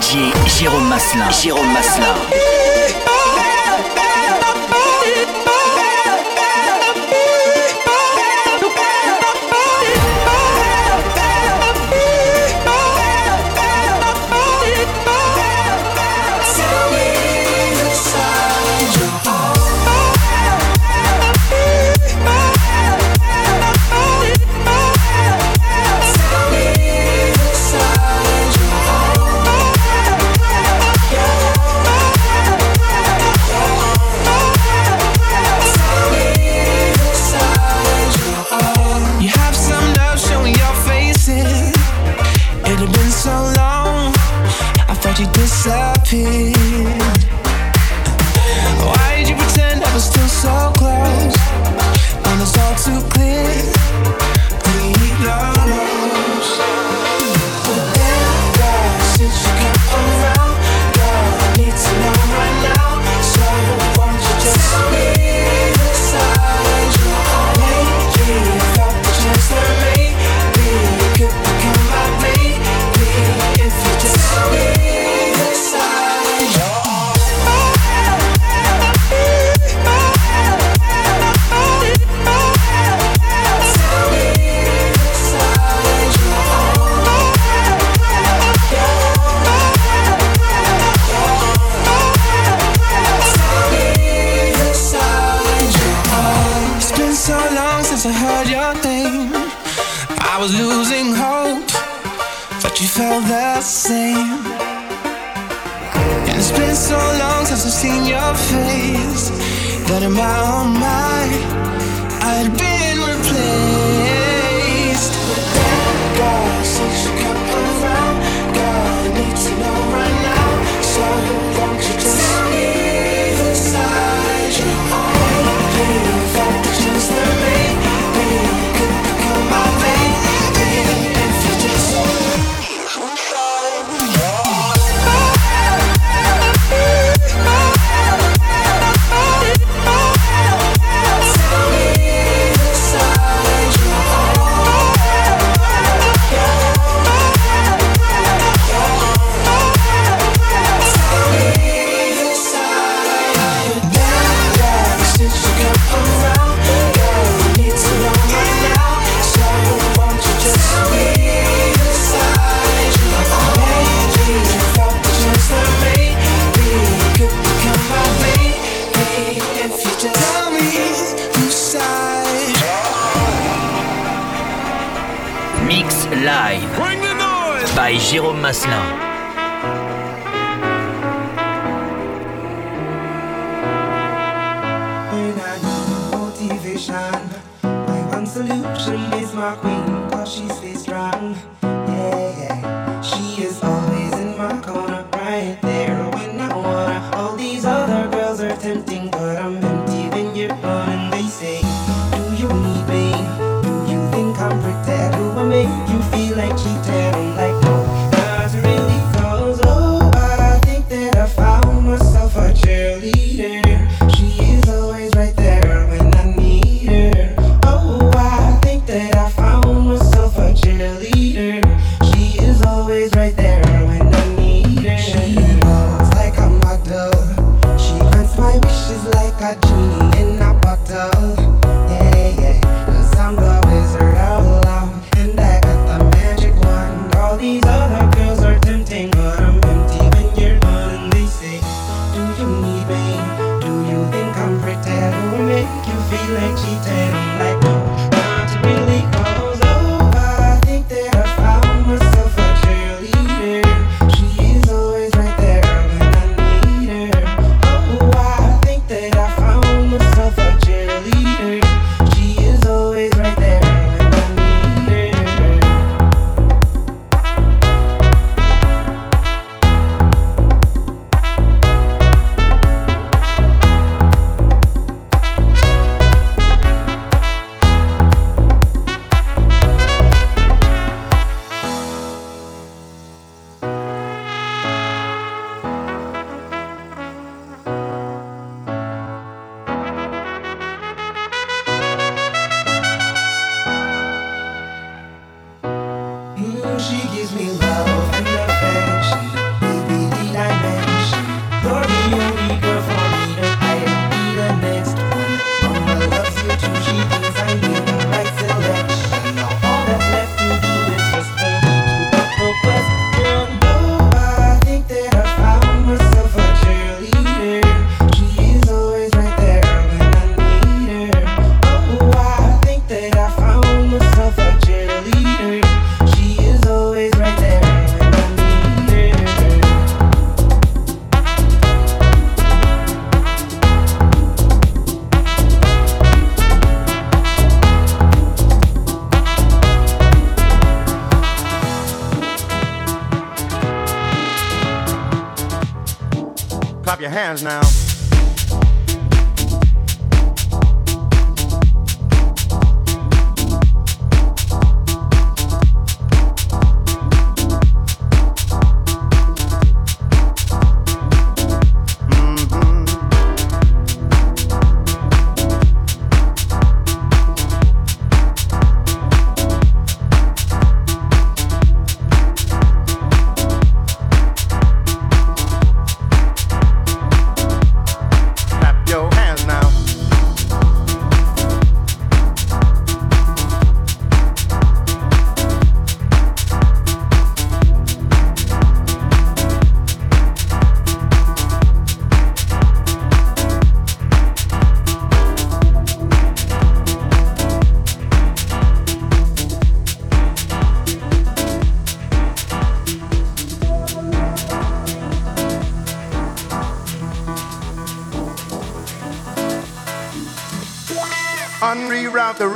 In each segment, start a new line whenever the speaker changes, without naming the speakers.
DJ Jérôme Maslin. Jérôme Maslin.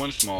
one small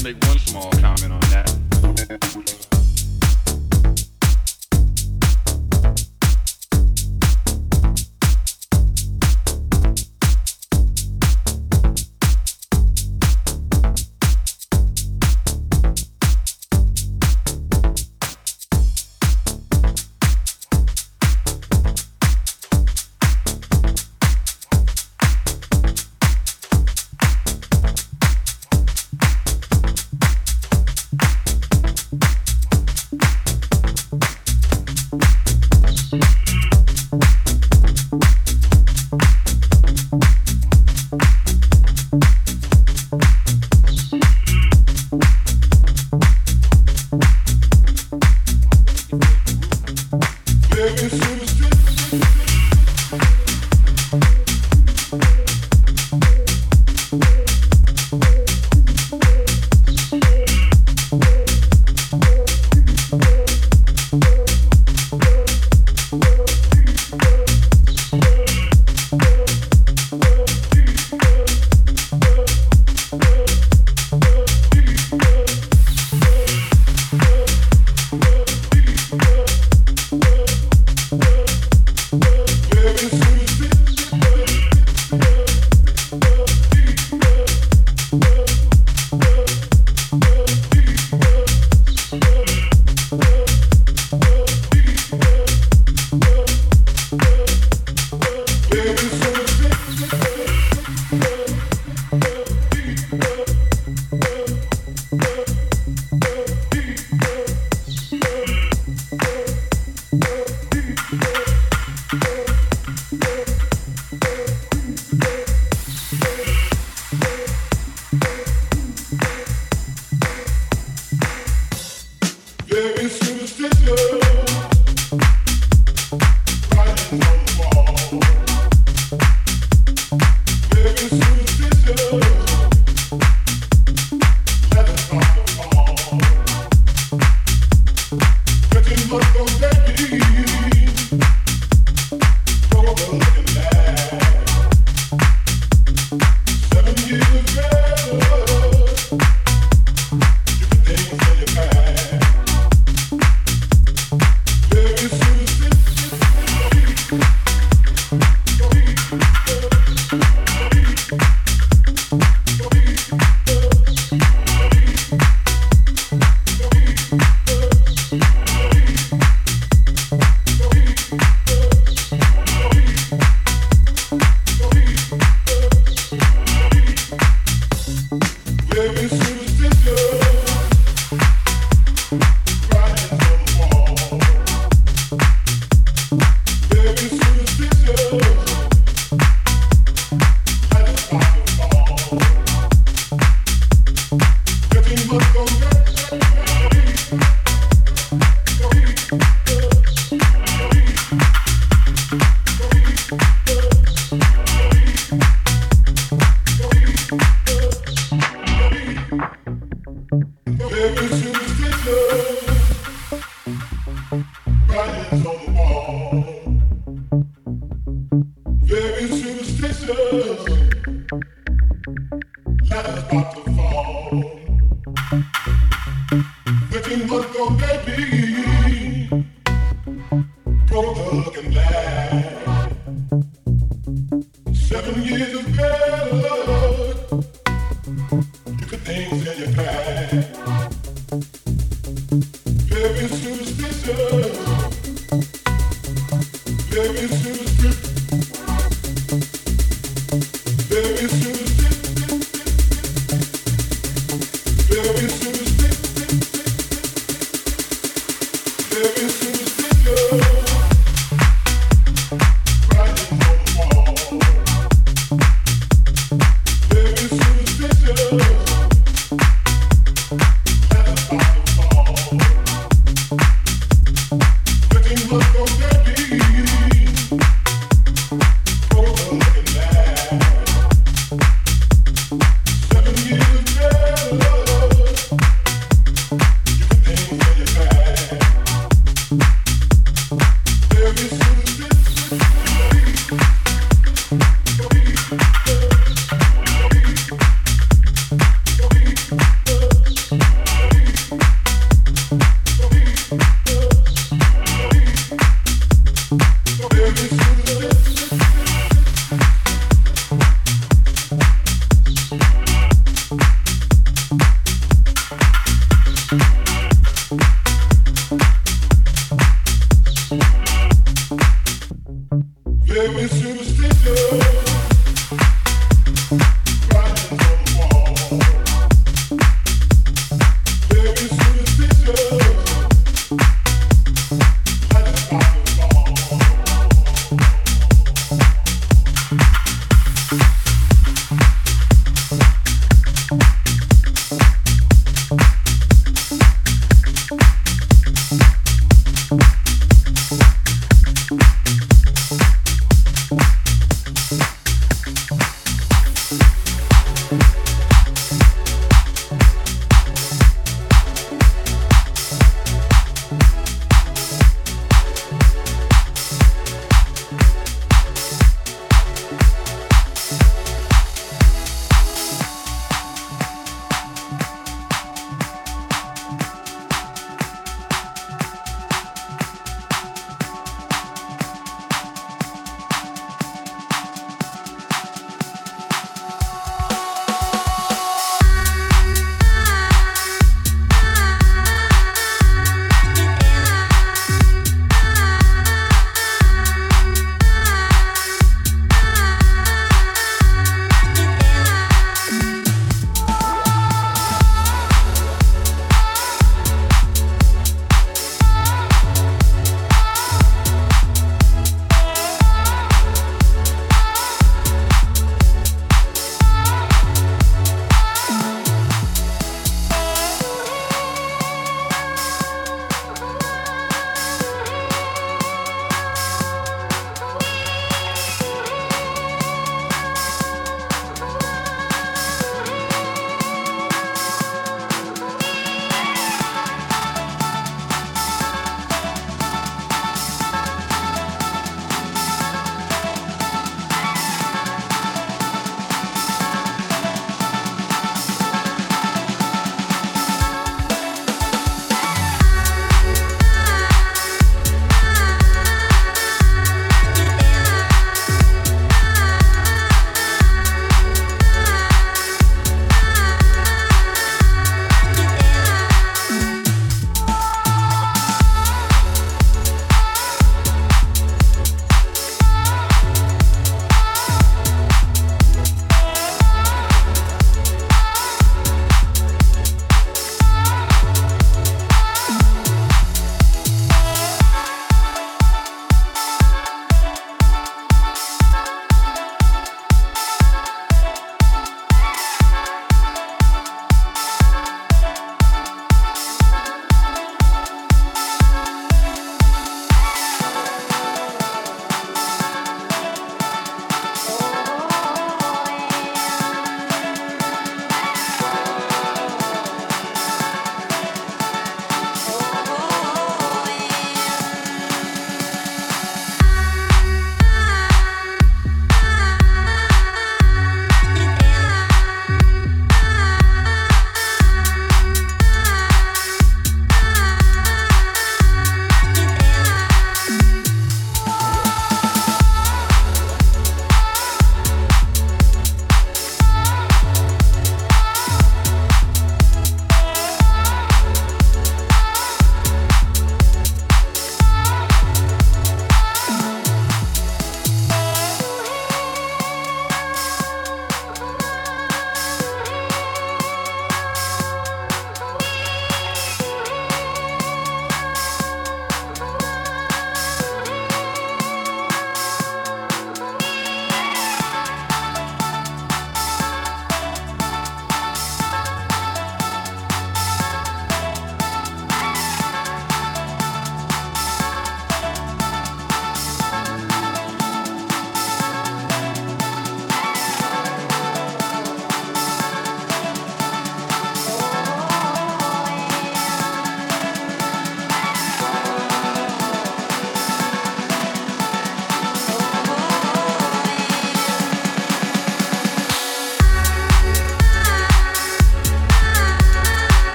Thank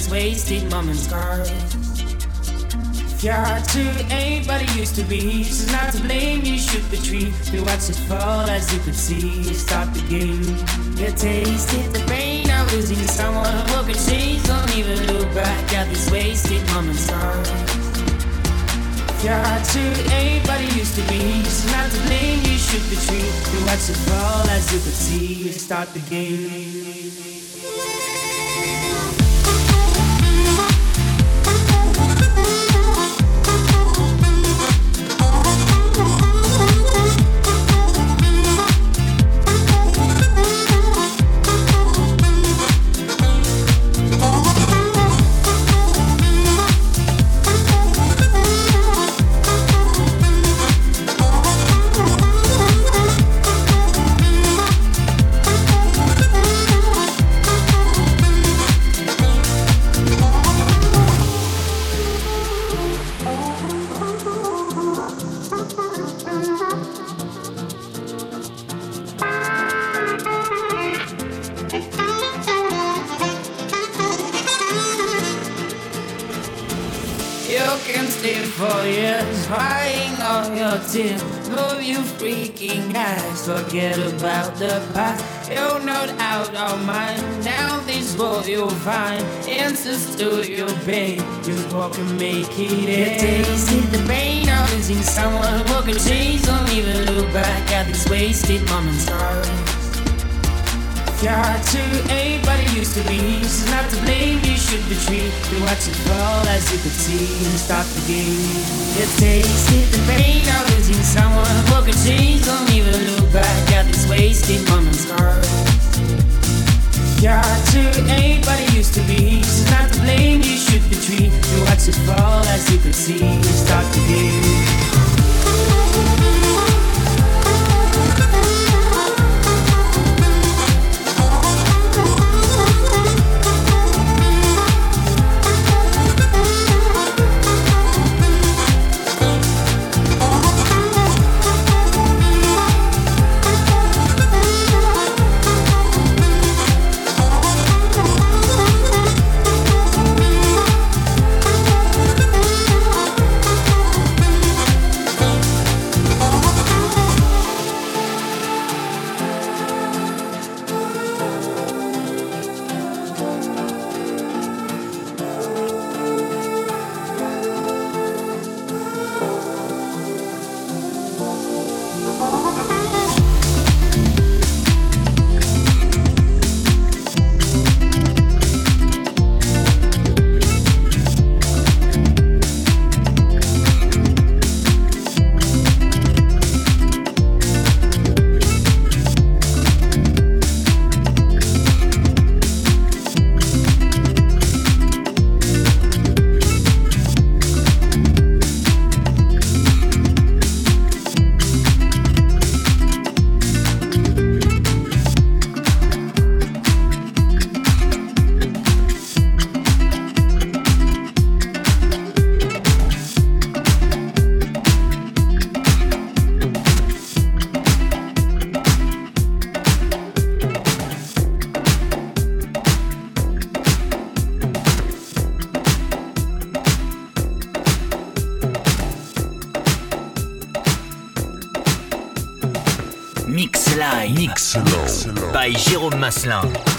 these wasted moments, scars. If your heart to ain't but it used to be, she's not to blame. You should retreat. We watch it fall as you could see. Stop the game. You tasted the pain of losing someone broken chains. Don't even look back at these wasted moments. If you're hard to anybody used to be, is not to blame, you shoot the tree. You watch it fall as you could see, start the game. Forget about the past. You'll no doubt all mine. Now these roads you'll find answers to your pain. You walk and make it end. Tasted the pain of losing someone who can change. Don't even look back at these wasted moments. You're to anybody used to be. Is not to blame, you should retreat. You watch it fall as you could see start the game. You tasted the pain of losing someone who can change. Don't even look back at these wasted moments. You're to anybody used to be. Is not to blame, you should retreat. You watch it fall as you could see start the game.
Jérôme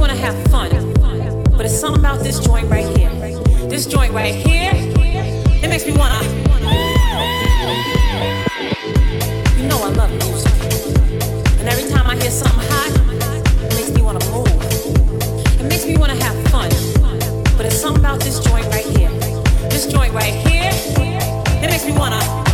It wanna have fun. But it's something about this joint right here. This joint right here, it makes me wanna. You know I love music. And every time I hear something hot, it makes me wanna move. It makes me wanna have fun. But it's something about this joint right here. This joint right here, it makes me wanna.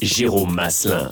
Jérôme Maslin.